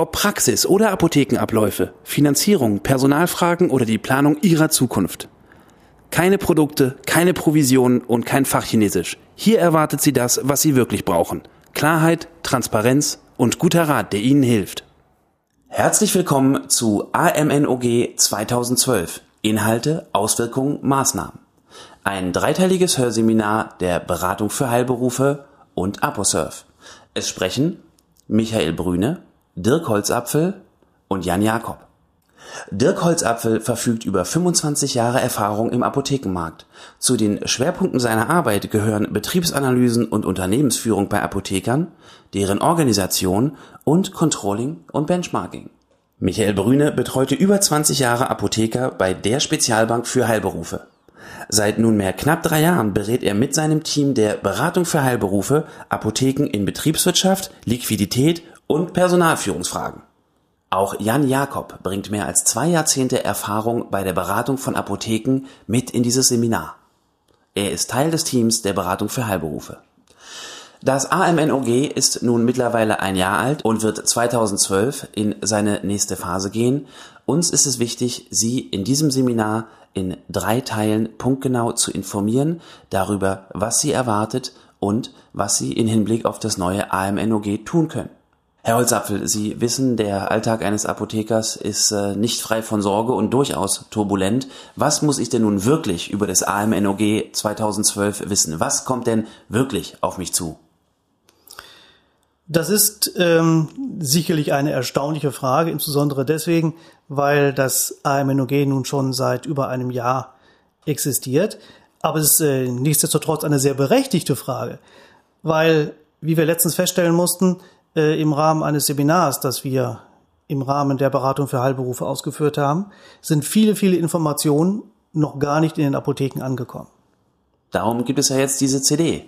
Ob Praxis oder Apothekenabläufe, Finanzierung, Personalfragen oder die Planung Ihrer Zukunft. Keine Produkte, keine Provisionen und kein Fachchinesisch. Hier erwartet Sie das, was Sie wirklich brauchen. Klarheit, Transparenz und guter Rat, der Ihnen hilft. Herzlich willkommen zu AMNOG 2012. Inhalte, Auswirkungen, Maßnahmen. Ein dreiteiliges Hörseminar der Beratung für Heilberufe und Aposurf. Es sprechen Michael Brüne, Dirk Holzapfel und Jan Jakob. Dirk Holzapfel verfügt über 25 Jahre Erfahrung im Apothekenmarkt. Zu den Schwerpunkten seiner Arbeit gehören Betriebsanalysen und Unternehmensführung bei Apothekern, deren Organisation und Controlling und Benchmarking. Michael Brüne betreute über 20 Jahre Apotheker bei der Spezialbank für Heilberufe. Seit nunmehr knapp drei Jahren berät er mit seinem Team der Beratung für Heilberufe Apotheken in Betriebswirtschaft, Liquidität und Personalführungsfragen. Auch Jan Jakob bringt mehr als zwei Jahrzehnte Erfahrung bei der Beratung von Apotheken mit in dieses Seminar. Er ist Teil des Teams der Beratung für Heilberufe. Das AMNOG ist nun mittlerweile ein Jahr alt und wird 2012 in seine nächste Phase gehen. Uns ist es wichtig, Sie in diesem Seminar in drei Teilen punktgenau zu informieren darüber, was Sie erwartet und was Sie in Hinblick auf das neue AMNOG tun können. Herr Holzapfel, Sie wissen, der Alltag eines Apothekers ist äh, nicht frei von Sorge und durchaus turbulent. Was muss ich denn nun wirklich über das AMNOG 2012 wissen? Was kommt denn wirklich auf mich zu? Das ist ähm, sicherlich eine erstaunliche Frage, insbesondere deswegen, weil das AMNOG nun schon seit über einem Jahr existiert. Aber es ist äh, nichtsdestotrotz eine sehr berechtigte Frage, weil, wie wir letztens feststellen mussten, äh, im Rahmen eines Seminars, das wir im Rahmen der Beratung für Heilberufe ausgeführt haben, sind viele, viele Informationen noch gar nicht in den Apotheken angekommen. Darum gibt es ja jetzt diese CD.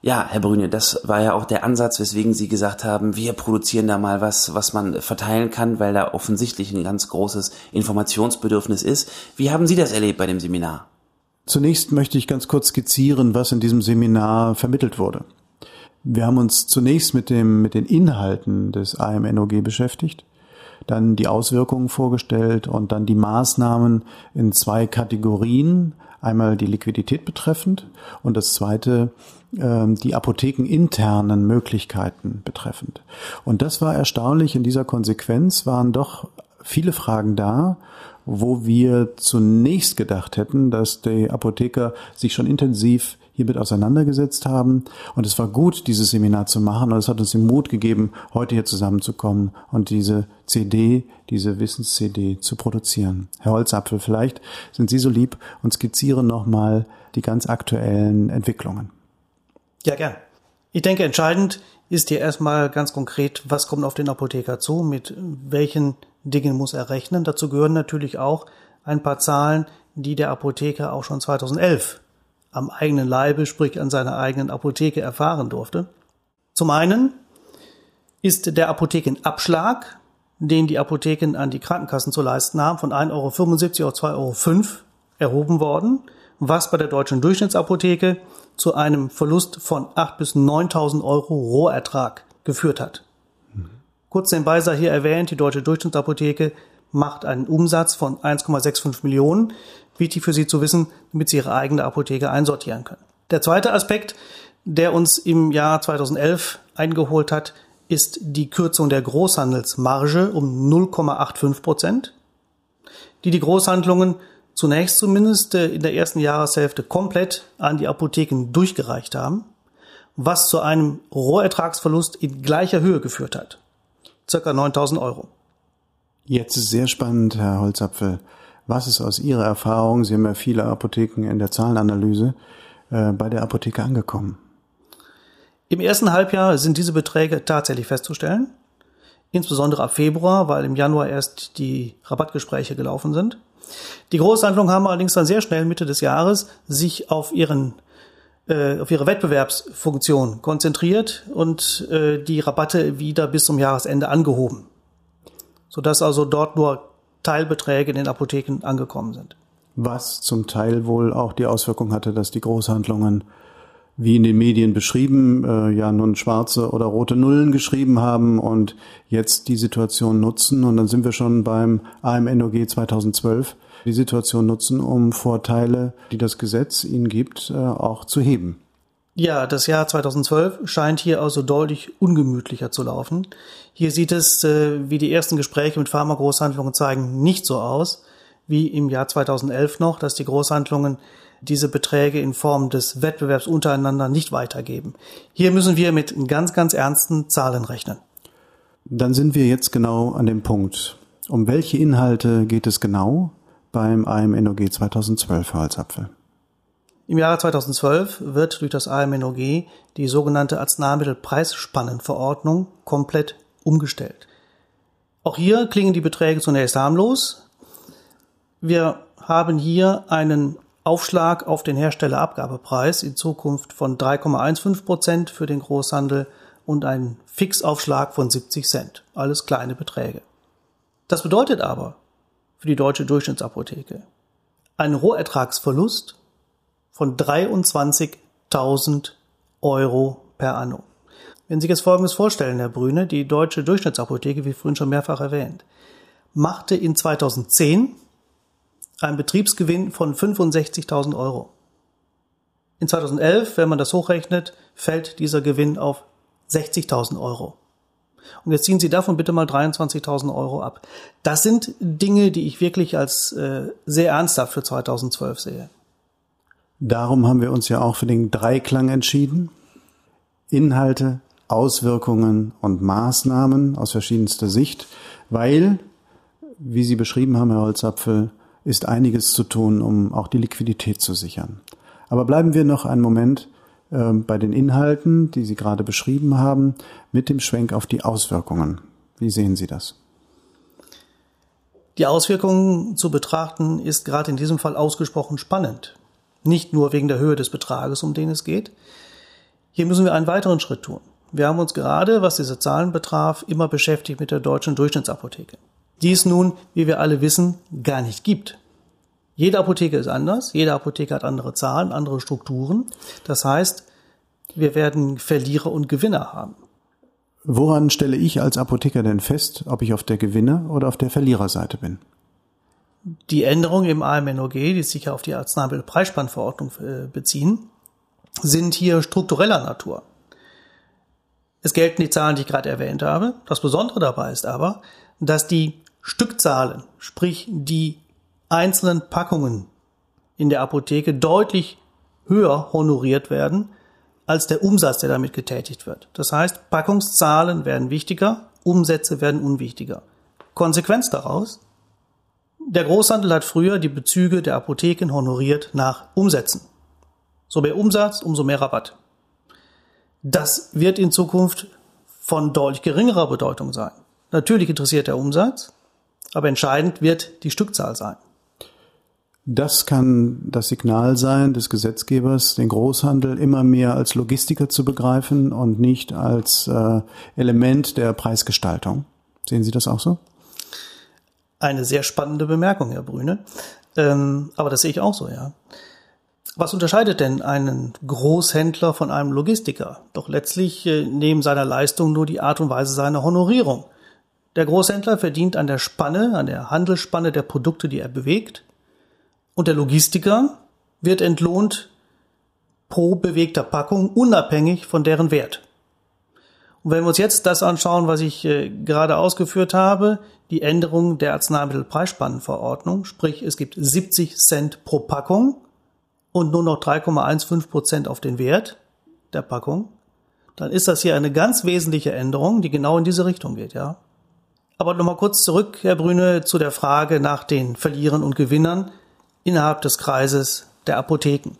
Ja, Herr Brüne, das war ja auch der Ansatz, weswegen Sie gesagt haben, wir produzieren da mal was, was man verteilen kann, weil da offensichtlich ein ganz großes Informationsbedürfnis ist. Wie haben Sie das erlebt bei dem Seminar? Zunächst möchte ich ganz kurz skizzieren, was in diesem Seminar vermittelt wurde. Wir haben uns zunächst mit dem, mit den Inhalten des AMNOG beschäftigt, dann die Auswirkungen vorgestellt und dann die Maßnahmen in zwei Kategorien. Einmal die Liquidität betreffend und das zweite ähm, die apothekeninternen Möglichkeiten betreffend. Und das war erstaunlich. In dieser Konsequenz waren doch viele Fragen da, wo wir zunächst gedacht hätten, dass die Apotheker sich schon intensiv hiermit auseinandergesetzt haben. Und es war gut, dieses Seminar zu machen. Und es hat uns den Mut gegeben, heute hier zusammenzukommen und diese CD, diese Wissens-CD zu produzieren. Herr Holzapfel, vielleicht sind Sie so lieb und skizzieren nochmal die ganz aktuellen Entwicklungen. Ja, gern. Ich denke, entscheidend ist hier erstmal ganz konkret, was kommt auf den Apotheker zu, mit welchen Dingen muss er rechnen. Dazu gehören natürlich auch ein paar Zahlen, die der Apotheker auch schon 2011 am eigenen Leibe, sprich an seiner eigenen Apotheke erfahren durfte. Zum einen ist der Apothekenabschlag, den die Apotheken an die Krankenkassen zu leisten haben, von 1,75 Euro auf 2,05 Euro erhoben worden, was bei der deutschen Durchschnittsapotheke zu einem Verlust von 8.000 bis 9.000 Euro Rohertrag geführt hat. Kurz nebenbei sei hier erwähnt, die deutsche Durchschnittsapotheke macht einen Umsatz von 1,65 Millionen. Wichtig für Sie zu wissen, damit Sie Ihre eigene Apotheke einsortieren können. Der zweite Aspekt, der uns im Jahr 2011 eingeholt hat, ist die Kürzung der Großhandelsmarge um 0,85 Prozent, die die Großhandlungen zunächst zumindest äh, in der ersten Jahreshälfte komplett an die Apotheken durchgereicht haben, was zu einem Rohertragsverlust in gleicher Höhe geführt hat. Circa 9000 Euro. Jetzt ist sehr spannend, Herr Holzapfel. Was ist aus Ihrer Erfahrung, Sie haben ja viele Apotheken in der Zahlenanalyse, äh, bei der Apotheke angekommen? Im ersten Halbjahr sind diese Beträge tatsächlich festzustellen. insbesondere ab Februar, weil im Januar erst die Rabattgespräche gelaufen sind. Die Großhandlungen haben allerdings dann sehr schnell Mitte des Jahres sich auf ihren äh, auf ihre Wettbewerbsfunktion konzentriert und äh, die Rabatte wieder bis zum Jahresende angehoben, sodass also dort nur Teilbeträge in den Apotheken angekommen sind. Was zum Teil wohl auch die Auswirkung hatte, dass die Großhandlungen wie in den Medien beschrieben, äh, ja nun schwarze oder rote Nullen geschrieben haben und jetzt die Situation nutzen. Und dann sind wir schon beim AMNOG 2012, die Situation nutzen, um Vorteile, die das Gesetz ihnen gibt, äh, auch zu heben. Ja, das Jahr 2012 scheint hier also deutlich ungemütlicher zu laufen. Hier sieht es, äh, wie die ersten Gespräche mit Pharmagroßhandlungen zeigen, nicht so aus wie im Jahr 2011 noch, dass die Großhandlungen diese Beträge in Form des Wettbewerbs untereinander nicht weitergeben. Hier müssen wir mit ganz, ganz ernsten Zahlen rechnen. Dann sind wir jetzt genau an dem Punkt. Um welche Inhalte geht es genau beim AMNOG 2012, Herr Holzapfel? Im Jahre 2012 wird durch das AMNOG die sogenannte Arzneimittelpreisspannenverordnung komplett umgestellt. Auch hier klingen die Beträge zunächst harmlos. Wir haben hier einen Aufschlag auf den Herstellerabgabepreis in Zukunft von 3,15 Prozent für den Großhandel und einen Fixaufschlag von 70 Cent. Alles kleine Beträge. Das bedeutet aber für die deutsche Durchschnittsapotheke einen Rohertragsverlust von 23.000 Euro per anno. Wenn Sie sich jetzt Folgendes vorstellen, Herr Brüne, die deutsche Durchschnittsapotheke, wie vorhin schon mehrfach erwähnt, machte in 2010 einen Betriebsgewinn von 65.000 Euro. In 2011, wenn man das hochrechnet, fällt dieser Gewinn auf 60.000 Euro. Und jetzt ziehen Sie davon bitte mal 23.000 Euro ab. Das sind Dinge, die ich wirklich als äh, sehr ernsthaft für 2012 sehe. Darum haben wir uns ja auch für den Dreiklang entschieden. Inhalte, Auswirkungen und Maßnahmen aus verschiedenster Sicht, weil, wie Sie beschrieben haben, Herr Holzapfel, ist einiges zu tun, um auch die Liquidität zu sichern. Aber bleiben wir noch einen Moment äh, bei den Inhalten, die Sie gerade beschrieben haben, mit dem Schwenk auf die Auswirkungen. Wie sehen Sie das? Die Auswirkungen zu betrachten ist gerade in diesem Fall ausgesprochen spannend. Nicht nur wegen der Höhe des Betrages, um den es geht. Hier müssen wir einen weiteren Schritt tun. Wir haben uns gerade, was diese Zahlen betraf, immer beschäftigt mit der deutschen Durchschnittsapotheke die es nun, wie wir alle wissen, gar nicht gibt. Jede Apotheke ist anders, jede Apotheke hat andere Zahlen, andere Strukturen. Das heißt, wir werden Verlierer und Gewinner haben. Woran stelle ich als Apotheker denn fest, ob ich auf der Gewinner- oder auf der Verliererseite bin? Die Änderungen im AMNOG, die sich ja auf die Arzneimittelpreisspannverordnung äh, beziehen, sind hier struktureller Natur. Es gelten die Zahlen, die ich gerade erwähnt habe. Das Besondere dabei ist aber, dass die Stückzahlen, sprich die einzelnen Packungen in der Apotheke deutlich höher honoriert werden als der Umsatz, der damit getätigt wird. Das heißt, Packungszahlen werden wichtiger, Umsätze werden unwichtiger. Konsequenz daraus, der Großhandel hat früher die Bezüge der Apotheken honoriert nach Umsätzen. So mehr Umsatz, umso mehr Rabatt. Das wird in Zukunft von deutlich geringerer Bedeutung sein. Natürlich interessiert der Umsatz, aber entscheidend wird die Stückzahl sein. Das kann das Signal sein des Gesetzgebers, den Großhandel immer mehr als Logistiker zu begreifen und nicht als äh, Element der Preisgestaltung. Sehen Sie das auch so? Eine sehr spannende Bemerkung, Herr Brüne. Ähm, aber das sehe ich auch so, ja. Was unterscheidet denn einen Großhändler von einem Logistiker? Doch letztlich äh, neben seiner Leistung nur die Art und Weise seiner Honorierung. Der Großhändler verdient an der Spanne, an der Handelsspanne der Produkte, die er bewegt. Und der Logistiker wird entlohnt pro bewegter Packung, unabhängig von deren Wert. Und wenn wir uns jetzt das anschauen, was ich äh, gerade ausgeführt habe, die Änderung der Arzneimittelpreisspannenverordnung, sprich es gibt 70 Cent pro Packung und nur noch 3,15 Prozent auf den Wert der Packung, dann ist das hier eine ganz wesentliche Änderung, die genau in diese Richtung geht, ja. Aber nochmal kurz zurück, Herr Brüne, zu der Frage nach den Verlierern und Gewinnern innerhalb des Kreises der Apotheken.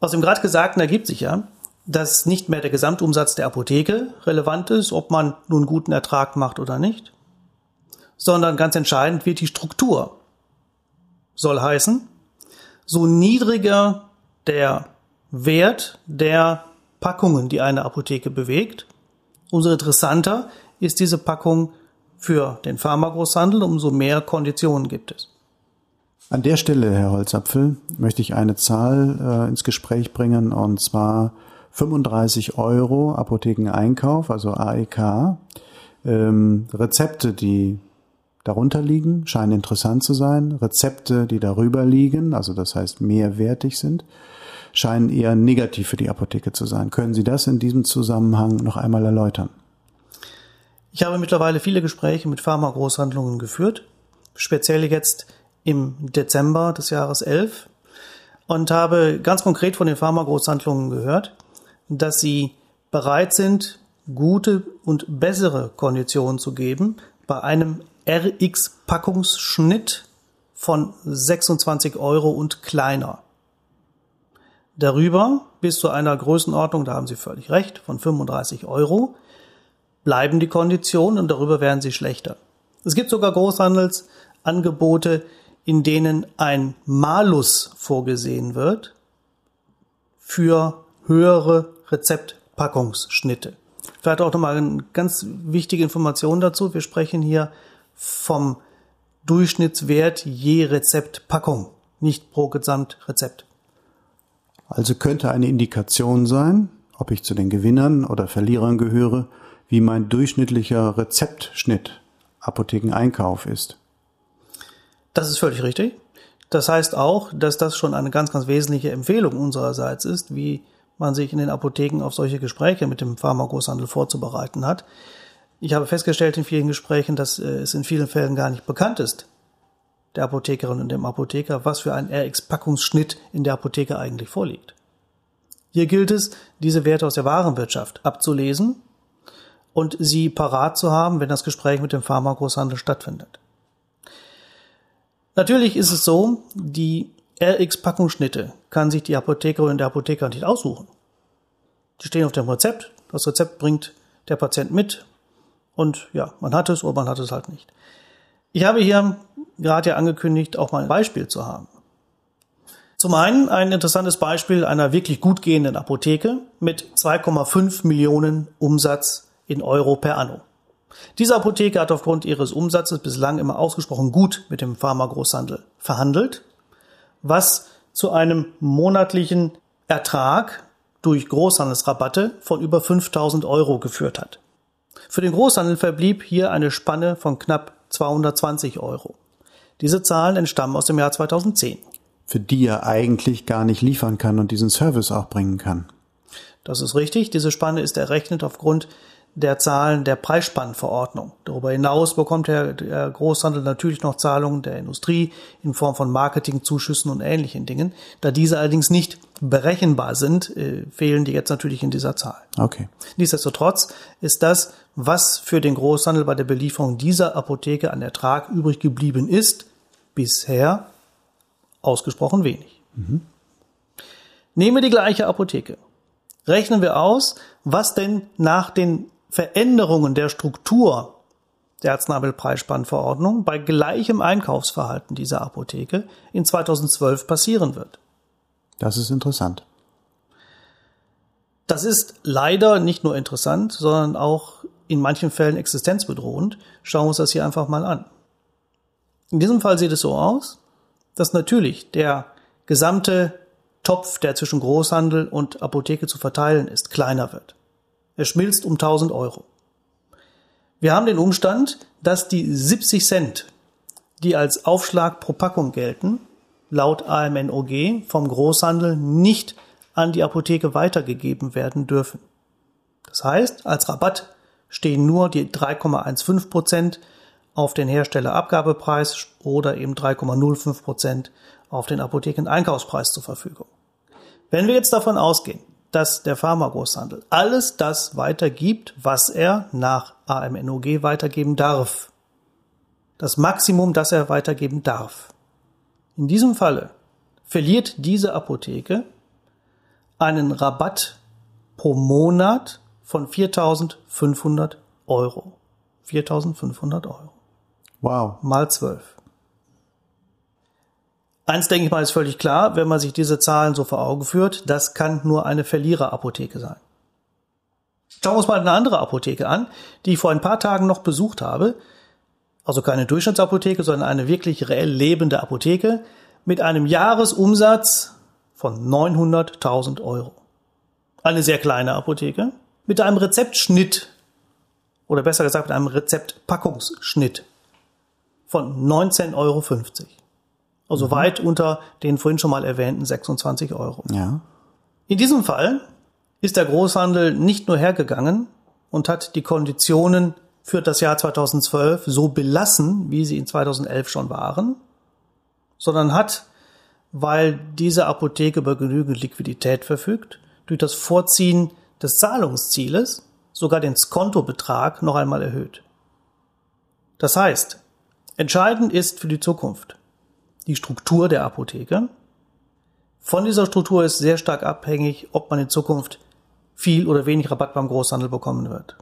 Aus dem gerade Gesagten ergibt sich ja, dass nicht mehr der Gesamtumsatz der Apotheke relevant ist, ob man nun guten Ertrag macht oder nicht, sondern ganz entscheidend wird die Struktur. Soll heißen, so niedriger der Wert der Packungen, die eine Apotheke bewegt, umso interessanter ist diese Packung für den Pharmagroßhandel, umso mehr Konditionen gibt es. An der Stelle, Herr Holzapfel, möchte ich eine Zahl äh, ins Gespräch bringen, und zwar 35 Euro Apothekeneinkauf, also AEK. Ähm, Rezepte, die darunter liegen, scheinen interessant zu sein. Rezepte, die darüber liegen, also das heißt mehrwertig sind, scheinen eher negativ für die Apotheke zu sein. Können Sie das in diesem Zusammenhang noch einmal erläutern? Ich habe mittlerweile viele Gespräche mit Pharmagroßhandlungen geführt, speziell jetzt im Dezember des Jahres 11 und habe ganz konkret von den Pharmagroßhandlungen gehört, dass sie bereit sind, gute und bessere Konditionen zu geben bei einem RX-Packungsschnitt von 26 Euro und kleiner. Darüber bis zu einer Größenordnung, da haben Sie völlig recht, von 35 Euro bleiben die Konditionen und darüber werden sie schlechter. Es gibt sogar Großhandelsangebote, in denen ein Malus vorgesehen wird für höhere Rezeptpackungsschnitte. Vielleicht auch nochmal eine ganz wichtige Information dazu. Wir sprechen hier vom Durchschnittswert je Rezeptpackung, nicht pro Gesamtrezept. Also könnte eine Indikation sein, ob ich zu den Gewinnern oder Verlierern gehöre, wie mein durchschnittlicher Rezeptschnitt Apothekeneinkauf ist. Das ist völlig richtig. Das heißt auch, dass das schon eine ganz, ganz wesentliche Empfehlung unsererseits ist, wie man sich in den Apotheken auf solche Gespräche mit dem Pharmagroßhandel vorzubereiten hat. Ich habe festgestellt in vielen Gesprächen, dass äh, es in vielen Fällen gar nicht bekannt ist, der Apothekerin und dem Apotheker, was für ein RX-Packungsschnitt in der Apotheke eigentlich vorliegt. Hier gilt es, diese Werte aus der Warenwirtschaft abzulesen und sie parat zu haben, wenn das Gespräch mit dem Pharmagroßhandel stattfindet. Natürlich ist es so, die RX-Packungsschnitte kann sich die Apothekerin und der Apotheker nicht aussuchen. Die stehen auf dem Rezept, das Rezept bringt der Patient mit und ja, man hat es oder man hat es halt nicht. Ich habe hier gerade ja angekündigt, auch mal ein Beispiel zu haben. Zum einen ein interessantes Beispiel einer wirklich gut gehenden Apotheke mit 2,5 Millionen Umsatz in Euro per anno. Diese Apotheke hat aufgrund ihres Umsatzes bislang immer ausgesprochen gut mit dem Pharmagroßhandel verhandelt, was zu einem monatlichen Ertrag durch Großhandelsrabatte von über 5000 Euro geführt hat. Für den Großhandel verblieb hier eine Spanne von knapp 220 Euro. Diese Zahlen entstammen aus dem Jahr 2010. Für die er eigentlich gar nicht liefern kann und diesen Service auch bringen kann. Das ist richtig. Diese Spanne ist errechnet aufgrund der Zahlen der Preisspannverordnung. Darüber hinaus bekommt der, der, Großhandel natürlich noch Zahlungen der Industrie in Form von Marketingzuschüssen und ähnlichen Dingen. Da diese allerdings nicht berechenbar sind, äh, fehlen die jetzt natürlich in dieser Zahl. Okay. Nichtsdestotrotz ist das, was für den Großhandel bei der Belieferung dieser Apotheke an Ertrag übrig geblieben ist, bisher ausgesprochen wenig. Mhm. Nehme die gleiche Apotheke. Rechnen wir aus, was denn nach den Veränderungen der Struktur der Arzneimittelpreisspannverordnung bei gleichem Einkaufsverhalten dieser Apotheke in 2012 passieren wird. Das ist interessant. Das ist leider nicht nur interessant, sondern auch in manchen Fällen existenzbedrohend. Schauen wir uns das hier einfach mal an. In diesem Fall sieht es so aus, dass natürlich der gesamte Topf, der zwischen Großhandel und Apotheke zu verteilen ist, kleiner wird. Er schmilzt um 1000 Euro. Wir haben den Umstand, dass die 70 Cent, die als Aufschlag pro Packung gelten, laut AMNOG vom Großhandel nicht an die Apotheke weitergegeben werden dürfen. Das heißt, als Rabatt stehen nur die 3,15 Prozent auf den Herstellerabgabepreis oder eben 3,05 Prozent auf den Apothekeneinkaufspreis zur Verfügung. Wenn wir jetzt davon ausgehen, dass der Pharmagroßhandel alles das weitergibt, was er nach AMNOG weitergeben darf. Das Maximum, das er weitergeben darf. In diesem Falle verliert diese Apotheke einen Rabatt pro Monat von 4.500 Euro. 4.500 Euro. Wow. Mal 12. Eins denke ich mal ist völlig klar, wenn man sich diese Zahlen so vor Augen führt, das kann nur eine Verliererapotheke sein. Schauen wir uns mal eine andere Apotheke an, die ich vor ein paar Tagen noch besucht habe. Also keine Durchschnittsapotheke, sondern eine wirklich reell lebende Apotheke mit einem Jahresumsatz von 900.000 Euro. Eine sehr kleine Apotheke mit einem Rezeptschnitt oder besser gesagt mit einem Rezeptpackungsschnitt von 19,50 Euro. Also mhm. weit unter den vorhin schon mal erwähnten 26 Euro. Ja. In diesem Fall ist der Großhandel nicht nur hergegangen und hat die Konditionen für das Jahr 2012 so belassen, wie sie in 2011 schon waren, sondern hat, weil diese Apotheke über genügend Liquidität verfügt, durch das Vorziehen des Zahlungszieles sogar den Skontobetrag noch einmal erhöht. Das heißt, entscheidend ist für die Zukunft die Struktur der Apotheke. Von dieser Struktur ist sehr stark abhängig, ob man in Zukunft viel oder wenig Rabatt beim Großhandel bekommen wird.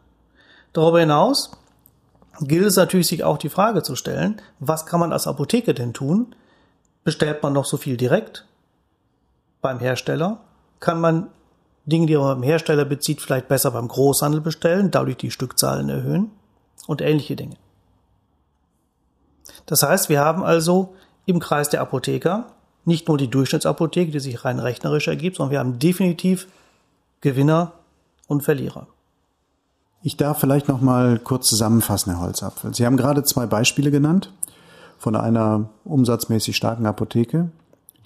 Darüber hinaus gilt es natürlich, sich auch die Frage zu stellen, was kann man als Apotheke denn tun? Bestellt man noch so viel direkt beim Hersteller? Kann man Dinge, die man beim Hersteller bezieht, vielleicht besser beim Großhandel bestellen, dadurch die Stückzahlen erhöhen und ähnliche Dinge. Das heißt, wir haben also im Kreis der Apotheker nicht nur die Durchschnittsapotheke, die sich rein rechnerisch ergibt, sondern wir haben definitiv Gewinner und Verlierer. Ich darf vielleicht noch mal kurz zusammenfassen, Herr Holzapfel. Sie haben gerade zwei Beispiele genannt von einer umsatzmäßig starken Apotheke,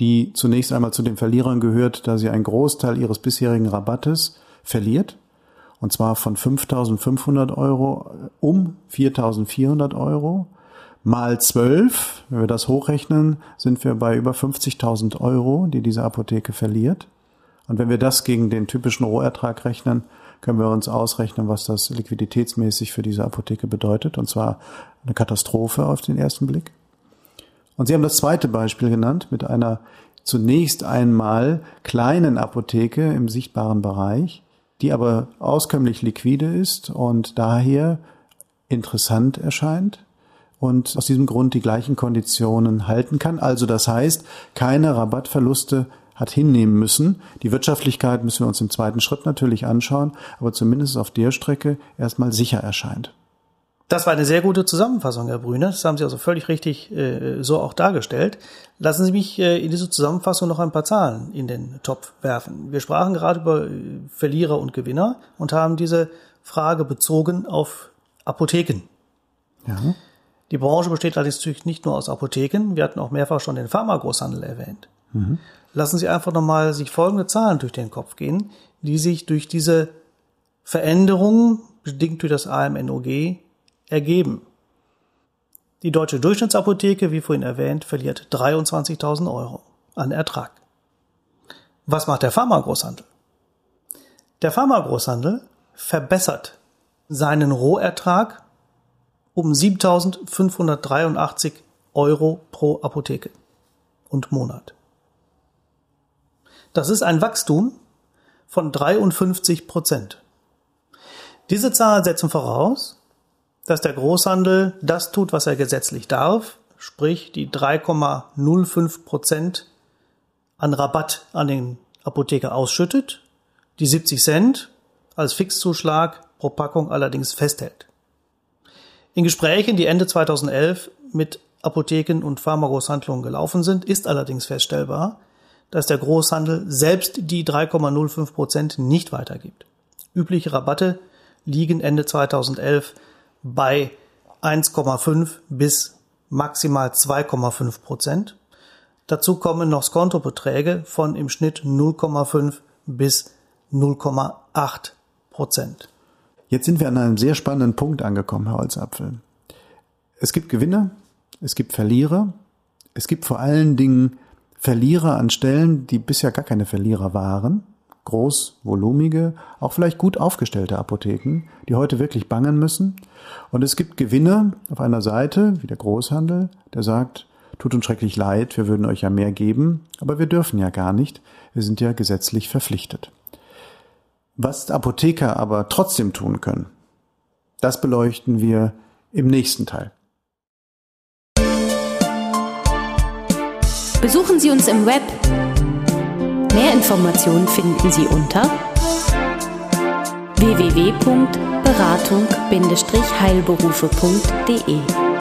die zunächst einmal zu den Verlierern gehört, da sie einen Großteil ihres bisherigen Rabattes verliert, und zwar von 5.500 Euro um 4.400 Euro. Mal 12, wenn wir das hochrechnen, sind wir bei über 50.000 Euro, die diese Apotheke verliert. Und wenn wir das gegen den typischen Rohertrag rechnen, können wir uns ausrechnen, was das liquiditätsmäßig für diese Apotheke bedeutet. Und zwar eine Katastrophe auf den ersten Blick. Und Sie haben das zweite Beispiel genannt mit einer zunächst einmal kleinen Apotheke im sichtbaren Bereich, die aber auskömmlich liquide ist und daher interessant erscheint und aus diesem Grund die gleichen Konditionen halten kann. Also das heißt, keine Rabattverluste hat hinnehmen müssen. Die Wirtschaftlichkeit müssen wir uns im zweiten Schritt natürlich anschauen, aber zumindest auf der Strecke erstmal sicher erscheint. Das war eine sehr gute Zusammenfassung, Herr Brüne. Das haben Sie also völlig richtig äh, so auch dargestellt. Lassen Sie mich äh, in diese Zusammenfassung noch ein paar Zahlen in den Topf werfen. Wir sprachen gerade über äh, Verlierer und Gewinner und haben diese Frage bezogen auf Apotheken. Ja. Die Branche besteht allerdings nicht nur aus Apotheken. Wir hatten auch mehrfach schon den Pharmagroßhandel erwähnt. Mhm. Lassen Sie einfach nochmal sich folgende Zahlen durch den Kopf gehen, die sich durch diese Veränderungen, bedingt durch das AMNOG, ergeben. Die deutsche Durchschnittsapotheke, wie vorhin erwähnt, verliert 23.000 Euro an Ertrag. Was macht der Pharmagroßhandel? Der Pharmagroßhandel verbessert seinen Rohertrag um 7.583 Euro pro Apotheke und Monat. Das ist ein Wachstum von 53 Prozent. Diese Zahlen setzen voraus, dass der Großhandel das tut, was er gesetzlich darf, sprich die 3,05 Prozent an Rabatt an den Apotheker ausschüttet, die 70 Cent als Fixzuschlag pro Packung allerdings festhält. In Gesprächen, die Ende 2011 mit Apotheken und Pharmagroßhandlungen gelaufen sind, ist allerdings feststellbar, dass der Großhandel selbst die 3,05 Prozent nicht weitergibt. Übliche Rabatte liegen Ende 2011 bei 1,5 bis maximal 2,5 Prozent. Dazu kommen noch Skontobeträge von im Schnitt 0,5 bis 0,8 Prozent. Jetzt sind wir an einem sehr spannenden Punkt angekommen, Herr Holzapfel. Es gibt Gewinner, es gibt Verlierer, es gibt vor allen Dingen Verlierer an Stellen, die bisher gar keine Verlierer waren groß, volumige, auch vielleicht gut aufgestellte Apotheken, die heute wirklich bangen müssen. Und es gibt Gewinner auf einer Seite, wie der Großhandel, der sagt, tut uns schrecklich leid, wir würden euch ja mehr geben, aber wir dürfen ja gar nicht, wir sind ja gesetzlich verpflichtet. Was Apotheker aber trotzdem tun können, das beleuchten wir im nächsten Teil. Besuchen Sie uns im Web. Mehr Informationen finden Sie unter www.beratung-heilberufe.de